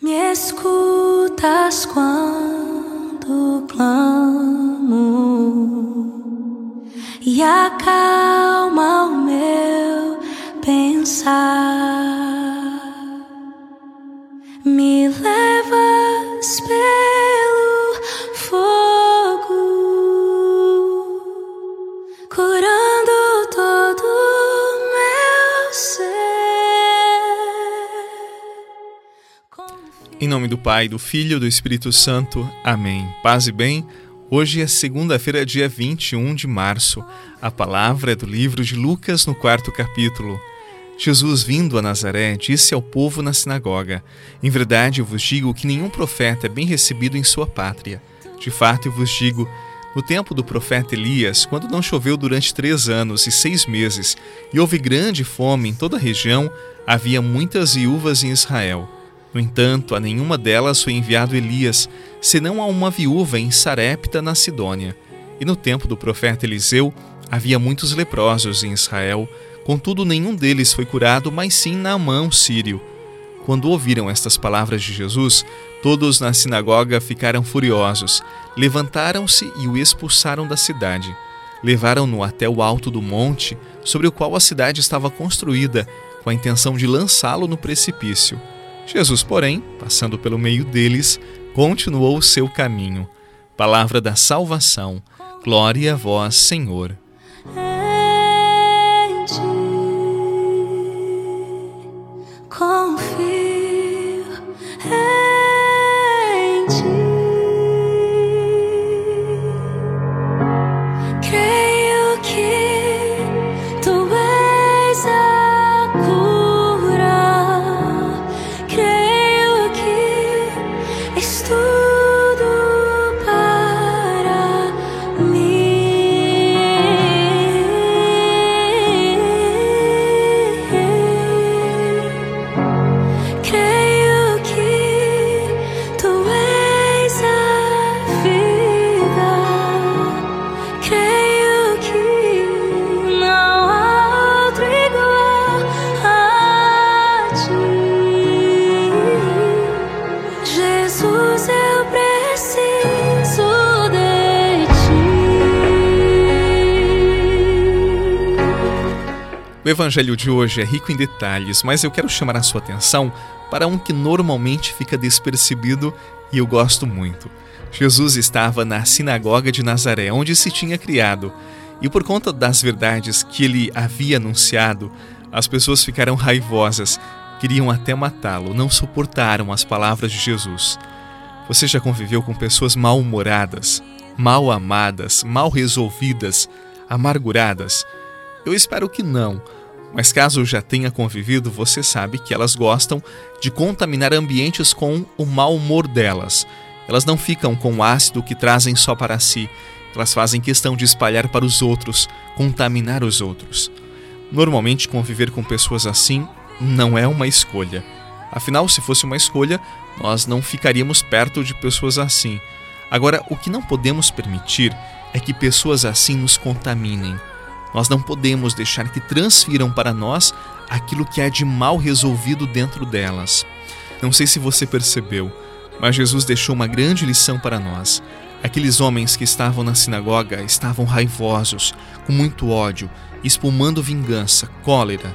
Me escutas quando clamo e acalma o meu pensar. Me Em nome do Pai, do Filho e do Espírito Santo. Amém. Paz e bem. Hoje é segunda-feira, dia 21 de março. A palavra é do livro de Lucas, no quarto capítulo. Jesus, vindo a Nazaré, disse ao povo na sinagoga: Em verdade eu vos digo que nenhum profeta é bem recebido em sua pátria. De fato eu vos digo: no tempo do profeta Elias, quando não choveu durante três anos e seis meses, e houve grande fome em toda a região, havia muitas viúvas em Israel. No entanto, a nenhuma delas foi enviado Elias, senão a uma viúva em Sarepta, na Sidônia. E no tempo do profeta Eliseu, havia muitos leprosos em Israel, Contudo, nenhum deles foi curado, mas sim Naamã, sírio. Quando ouviram estas palavras de Jesus, todos na sinagoga ficaram furiosos, levantaram-se e o expulsaram da cidade. Levaram-no até o alto do monte, sobre o qual a cidade estava construída, com a intenção de lançá-lo no precipício. Jesus, porém, passando pelo meio deles, continuou o seu caminho. Palavra da salvação. Glória a vós, Senhor. O evangelho de hoje é rico em detalhes, mas eu quero chamar a sua atenção para um que normalmente fica despercebido e eu gosto muito. Jesus estava na sinagoga de Nazaré, onde se tinha criado, e por conta das verdades que ele havia anunciado, as pessoas ficaram raivosas, queriam até matá-lo, não suportaram as palavras de Jesus. Você já conviveu com pessoas mal-humoradas, mal amadas, mal resolvidas, amarguradas? Eu espero que não mas caso já tenha convivido, você sabe que elas gostam de contaminar ambientes com o mau humor delas. Elas não ficam com o ácido que trazem só para si, elas fazem questão de espalhar para os outros, contaminar os outros. Normalmente, conviver com pessoas assim não é uma escolha. Afinal, se fosse uma escolha, nós não ficaríamos perto de pessoas assim. Agora, o que não podemos permitir é que pessoas assim nos contaminem. Nós não podemos deixar que transfiram para nós aquilo que é de mal resolvido dentro delas. Não sei se você percebeu, mas Jesus deixou uma grande lição para nós. Aqueles homens que estavam na sinagoga estavam raivosos, com muito ódio, espumando vingança, cólera.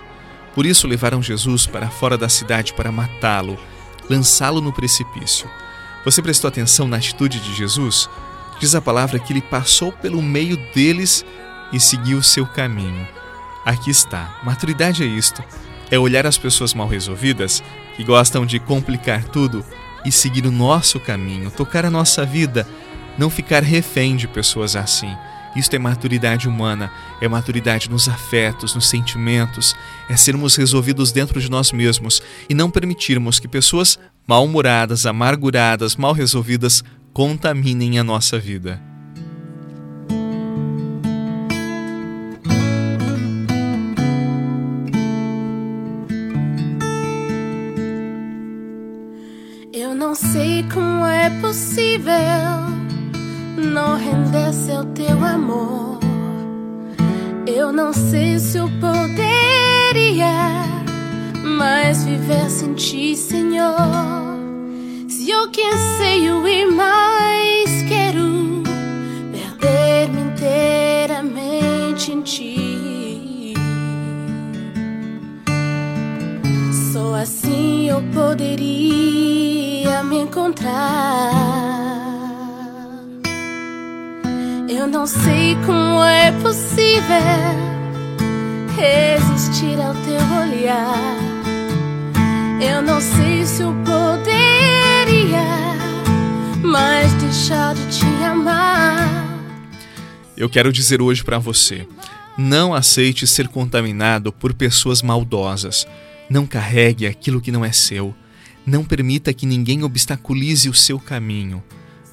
Por isso levaram Jesus para fora da cidade para matá-lo, lançá-lo no precipício. Você prestou atenção na atitude de Jesus? Diz a palavra que ele passou pelo meio deles e seguir o seu caminho. Aqui está. Maturidade é isto. É olhar as pessoas mal resolvidas que gostam de complicar tudo e seguir o nosso caminho, tocar a nossa vida, não ficar refém de pessoas assim. Isto é maturidade humana, é maturidade nos afetos, nos sentimentos, é sermos resolvidos dentro de nós mesmos e não permitirmos que pessoas mal-humoradas, amarguradas, mal resolvidas contaminem a nossa vida. Não sei como é possível não render-se ao teu amor. Eu não sei se eu poderia mais viver sem ti, Senhor. sou que anseio e mais quero perder-me inteiramente em ti. Só assim eu poderia encontrar. Eu não sei como é possível resistir ao teu olhar. Eu não sei se eu poderia mais deixar de te amar. Eu quero dizer hoje para você: não aceite ser contaminado por pessoas maldosas. Não carregue aquilo que não é seu. Não permita que ninguém obstaculize o seu caminho.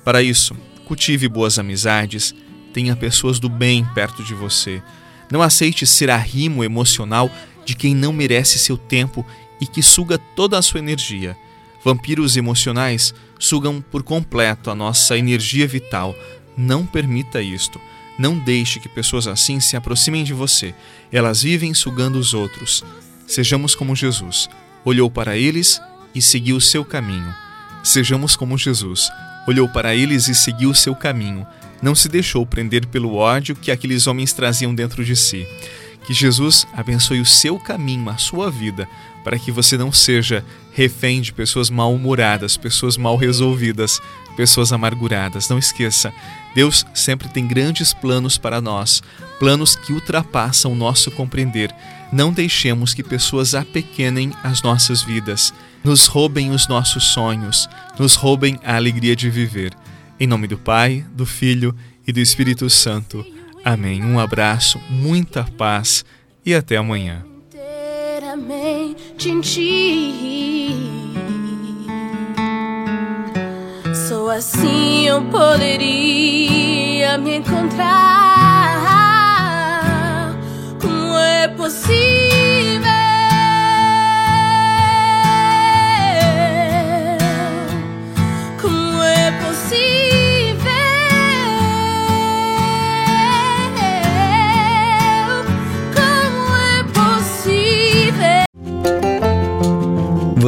Para isso, cultive boas amizades, tenha pessoas do bem perto de você. Não aceite ser arrimo emocional de quem não merece seu tempo e que suga toda a sua energia. Vampiros emocionais sugam por completo a nossa energia vital. Não permita isto. Não deixe que pessoas assim se aproximem de você. Elas vivem sugando os outros. Sejamos como Jesus. Olhou para eles e seguiu o seu caminho. Sejamos como Jesus. Olhou para eles e seguiu o seu caminho não se deixou prender pelo ódio que aqueles homens traziam dentro de si. Que Jesus abençoe o seu caminho, a sua vida, para que você não seja refém de pessoas mal-humoradas, pessoas mal resolvidas, pessoas amarguradas. Não esqueça, Deus sempre tem grandes planos para nós, planos que ultrapassam o nosso compreender. Não deixemos que pessoas apequenem as nossas vidas, nos roubem os nossos sonhos, nos roubem a alegria de viver. Em nome do Pai, do Filho e do Espírito Santo. Amém. Um abraço, muita paz e até amanhã. Só assim eu poderia me encontrar. Como é possível?